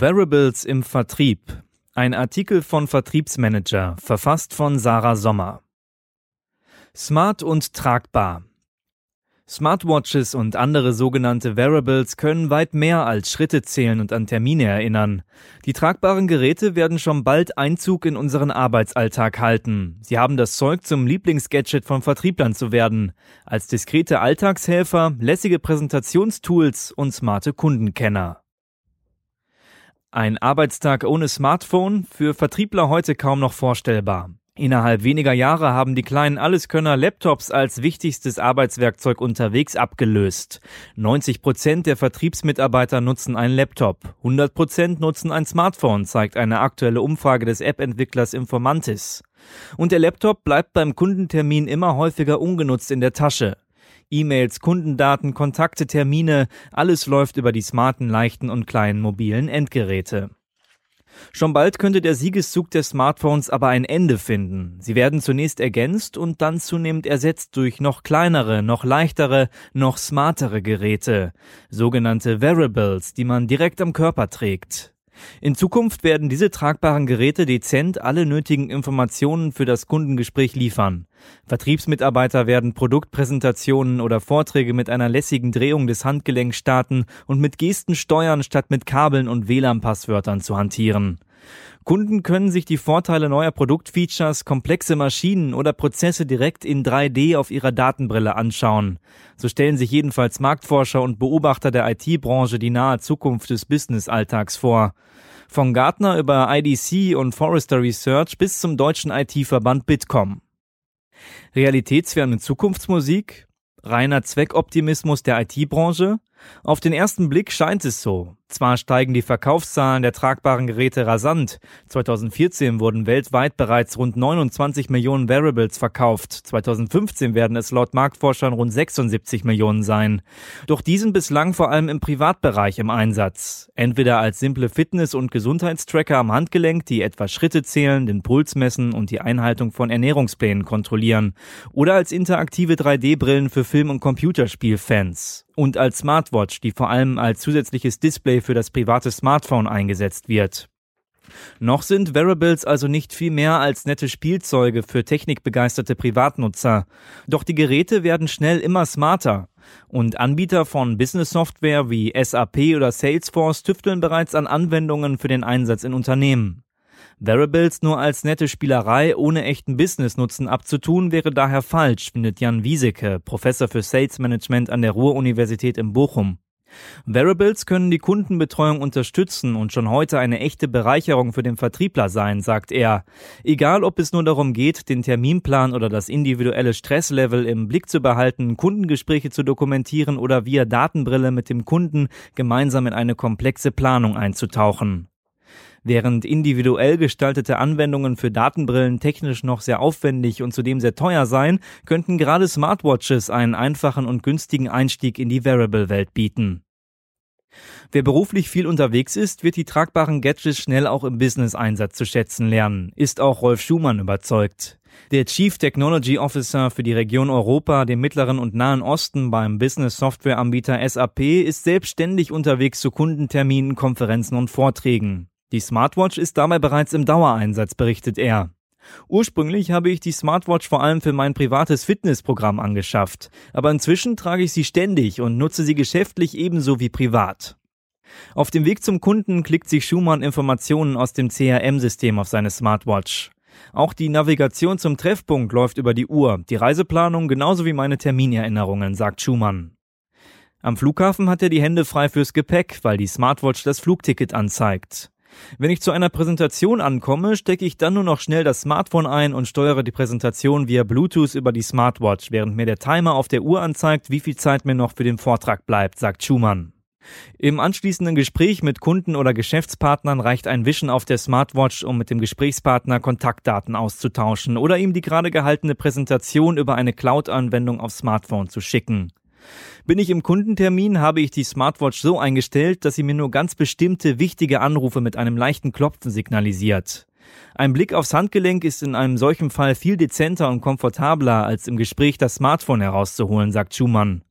Variables im Vertrieb. Ein Artikel von Vertriebsmanager, verfasst von Sarah Sommer. Smart und tragbar. Smartwatches und andere sogenannte Wearables können weit mehr als Schritte zählen und an Termine erinnern. Die tragbaren Geräte werden schon bald Einzug in unseren Arbeitsalltag halten. Sie haben das Zeug zum Lieblingsgadget von Vertrieblern zu werden. Als diskrete Alltagshelfer, lässige Präsentationstools und smarte Kundenkenner. Ein Arbeitstag ohne Smartphone für Vertriebler heute kaum noch vorstellbar. Innerhalb weniger Jahre haben die kleinen Alleskönner Laptops als wichtigstes Arbeitswerkzeug unterwegs abgelöst. 90 Prozent der Vertriebsmitarbeiter nutzen einen Laptop. 100 Prozent nutzen ein Smartphone, zeigt eine aktuelle Umfrage des App-Entwicklers Informantis. Und der Laptop bleibt beim Kundentermin immer häufiger ungenutzt in der Tasche. E-Mails, Kundendaten, Kontakte, Termine, alles läuft über die smarten, leichten und kleinen mobilen Endgeräte. Schon bald könnte der Siegeszug der Smartphones aber ein Ende finden. Sie werden zunächst ergänzt und dann zunehmend ersetzt durch noch kleinere, noch leichtere, noch smartere Geräte, sogenannte Wearables, die man direkt am Körper trägt. In Zukunft werden diese tragbaren Geräte dezent alle nötigen Informationen für das Kundengespräch liefern. Vertriebsmitarbeiter werden Produktpräsentationen oder Vorträge mit einer lässigen Drehung des Handgelenks starten und mit Gesten steuern, statt mit Kabeln und WLAN-Passwörtern zu hantieren. Kunden können sich die Vorteile neuer Produktfeatures, komplexe Maschinen oder Prozesse direkt in 3D auf ihrer Datenbrille anschauen. So stellen sich jedenfalls Marktforscher und Beobachter der IT-Branche die nahe Zukunft des Business-Alltags vor. Von Gartner über IDC und Forrester Research bis zum deutschen IT-Verband Bitkom. Realitätsferne Zukunftsmusik? Reiner Zweckoptimismus der IT-Branche? Auf den ersten Blick scheint es so. Zwar steigen die Verkaufszahlen der tragbaren Geräte rasant. 2014 wurden weltweit bereits rund 29 Millionen Wearables verkauft. 2015 werden es laut Marktforschern rund 76 Millionen sein. Doch die sind bislang vor allem im Privatbereich im Einsatz. Entweder als simple Fitness- und Gesundheitstracker am Handgelenk, die etwa Schritte zählen, den Puls messen und die Einhaltung von Ernährungsplänen kontrollieren. Oder als interaktive 3D-Brillen für Film- und Computerspielfans und als Smartwatch, die vor allem als zusätzliches Display für das private Smartphone eingesetzt wird. Noch sind Wearables also nicht viel mehr als nette Spielzeuge für technikbegeisterte Privatnutzer. Doch die Geräte werden schnell immer smarter. Und Anbieter von Business-Software wie SAP oder Salesforce tüfteln bereits an Anwendungen für den Einsatz in Unternehmen. Variables nur als nette Spielerei ohne echten Business-Nutzen abzutun, wäre daher falsch, findet Jan Wieseke, Professor für Sales Management an der Ruhr-Universität in Bochum. Variables können die Kundenbetreuung unterstützen und schon heute eine echte Bereicherung für den Vertriebler sein, sagt er. Egal, ob es nur darum geht, den Terminplan oder das individuelle Stresslevel im Blick zu behalten, Kundengespräche zu dokumentieren oder via Datenbrille mit dem Kunden gemeinsam in eine komplexe Planung einzutauchen. Während individuell gestaltete Anwendungen für Datenbrillen technisch noch sehr aufwendig und zudem sehr teuer seien, könnten gerade Smartwatches einen einfachen und günstigen Einstieg in die Wearable-Welt bieten. Wer beruflich viel unterwegs ist, wird die tragbaren Gadgets schnell auch im Business-Einsatz zu schätzen lernen, ist auch Rolf Schumann überzeugt. Der Chief Technology Officer für die Region Europa, den Mittleren und Nahen Osten beim Business-Software-Anbieter SAP ist selbstständig unterwegs zu Kundenterminen, Konferenzen und Vorträgen. Die Smartwatch ist dabei bereits im Dauereinsatz, berichtet er. Ursprünglich habe ich die Smartwatch vor allem für mein privates Fitnessprogramm angeschafft, aber inzwischen trage ich sie ständig und nutze sie geschäftlich ebenso wie privat. Auf dem Weg zum Kunden klickt sich Schumann Informationen aus dem CRM-System auf seine Smartwatch. Auch die Navigation zum Treffpunkt läuft über die Uhr, die Reiseplanung genauso wie meine Terminerinnerungen, sagt Schumann. Am Flughafen hat er die Hände frei fürs Gepäck, weil die Smartwatch das Flugticket anzeigt. Wenn ich zu einer Präsentation ankomme, stecke ich dann nur noch schnell das Smartphone ein und steuere die Präsentation via Bluetooth über die Smartwatch, während mir der Timer auf der Uhr anzeigt, wie viel Zeit mir noch für den Vortrag bleibt, sagt Schumann. Im anschließenden Gespräch mit Kunden oder Geschäftspartnern reicht ein Wischen auf der Smartwatch, um mit dem Gesprächspartner Kontaktdaten auszutauschen oder ihm die gerade gehaltene Präsentation über eine Cloud-Anwendung auf Smartphone zu schicken. Bin ich im Kundentermin, habe ich die Smartwatch so eingestellt, dass sie mir nur ganz bestimmte wichtige Anrufe mit einem leichten Klopfen signalisiert. Ein Blick aufs Handgelenk ist in einem solchen Fall viel dezenter und komfortabler, als im Gespräch das Smartphone herauszuholen, sagt Schumann.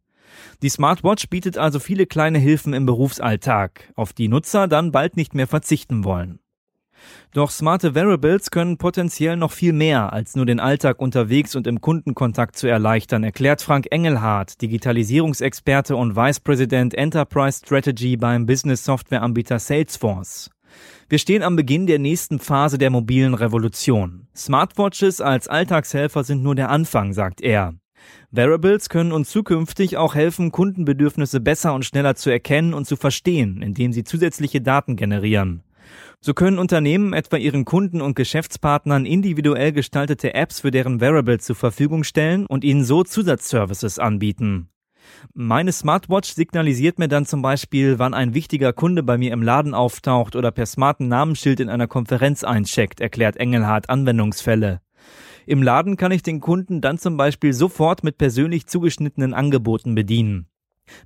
Die Smartwatch bietet also viele kleine Hilfen im Berufsalltag, auf die Nutzer dann bald nicht mehr verzichten wollen. Doch smarte Wearables können potenziell noch viel mehr, als nur den Alltag unterwegs und im Kundenkontakt zu erleichtern, erklärt Frank Engelhardt, Digitalisierungsexperte und Vice President Enterprise Strategy beim Business Software Anbieter Salesforce. Wir stehen am Beginn der nächsten Phase der mobilen Revolution. Smartwatches als Alltagshelfer sind nur der Anfang, sagt er. Wearables können uns zukünftig auch helfen, Kundenbedürfnisse besser und schneller zu erkennen und zu verstehen, indem sie zusätzliche Daten generieren. So können Unternehmen etwa ihren Kunden und Geschäftspartnern individuell gestaltete Apps für deren Wearables zur Verfügung stellen und ihnen so Zusatzservices anbieten. Meine Smartwatch signalisiert mir dann zum Beispiel, wann ein wichtiger Kunde bei mir im Laden auftaucht oder per smarten Namensschild in einer Konferenz eincheckt, erklärt Engelhardt Anwendungsfälle. Im Laden kann ich den Kunden dann zum Beispiel sofort mit persönlich zugeschnittenen Angeboten bedienen.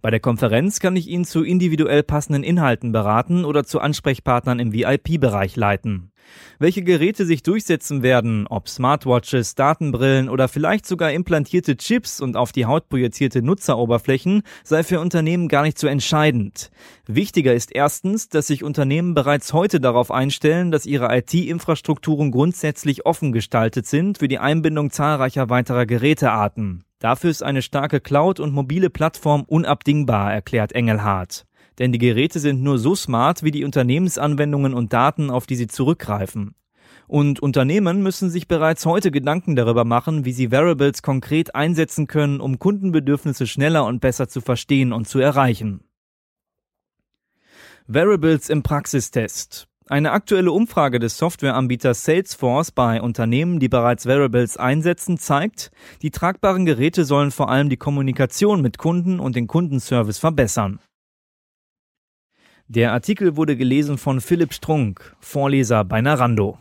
Bei der Konferenz kann ich ihn zu individuell passenden Inhalten beraten oder zu Ansprechpartnern im VIP-Bereich leiten. Welche Geräte sich durchsetzen werden, ob Smartwatches, Datenbrillen oder vielleicht sogar implantierte Chips und auf die Haut projizierte Nutzeroberflächen, sei für Unternehmen gar nicht so entscheidend. Wichtiger ist erstens, dass sich Unternehmen bereits heute darauf einstellen, dass ihre IT-Infrastrukturen grundsätzlich offen gestaltet sind für die Einbindung zahlreicher weiterer Gerätearten. Dafür ist eine starke Cloud und mobile Plattform unabdingbar, erklärt Engelhardt. Denn die Geräte sind nur so smart wie die Unternehmensanwendungen und Daten, auf die sie zurückgreifen. Und Unternehmen müssen sich bereits heute Gedanken darüber machen, wie sie Variables konkret einsetzen können, um Kundenbedürfnisse schneller und besser zu verstehen und zu erreichen. Variables im Praxistest. Eine aktuelle Umfrage des Softwareanbieters Salesforce bei Unternehmen, die bereits Wearables einsetzen, zeigt, die tragbaren Geräte sollen vor allem die Kommunikation mit Kunden und den Kundenservice verbessern. Der Artikel wurde gelesen von Philipp Strunk, Vorleser bei Narando.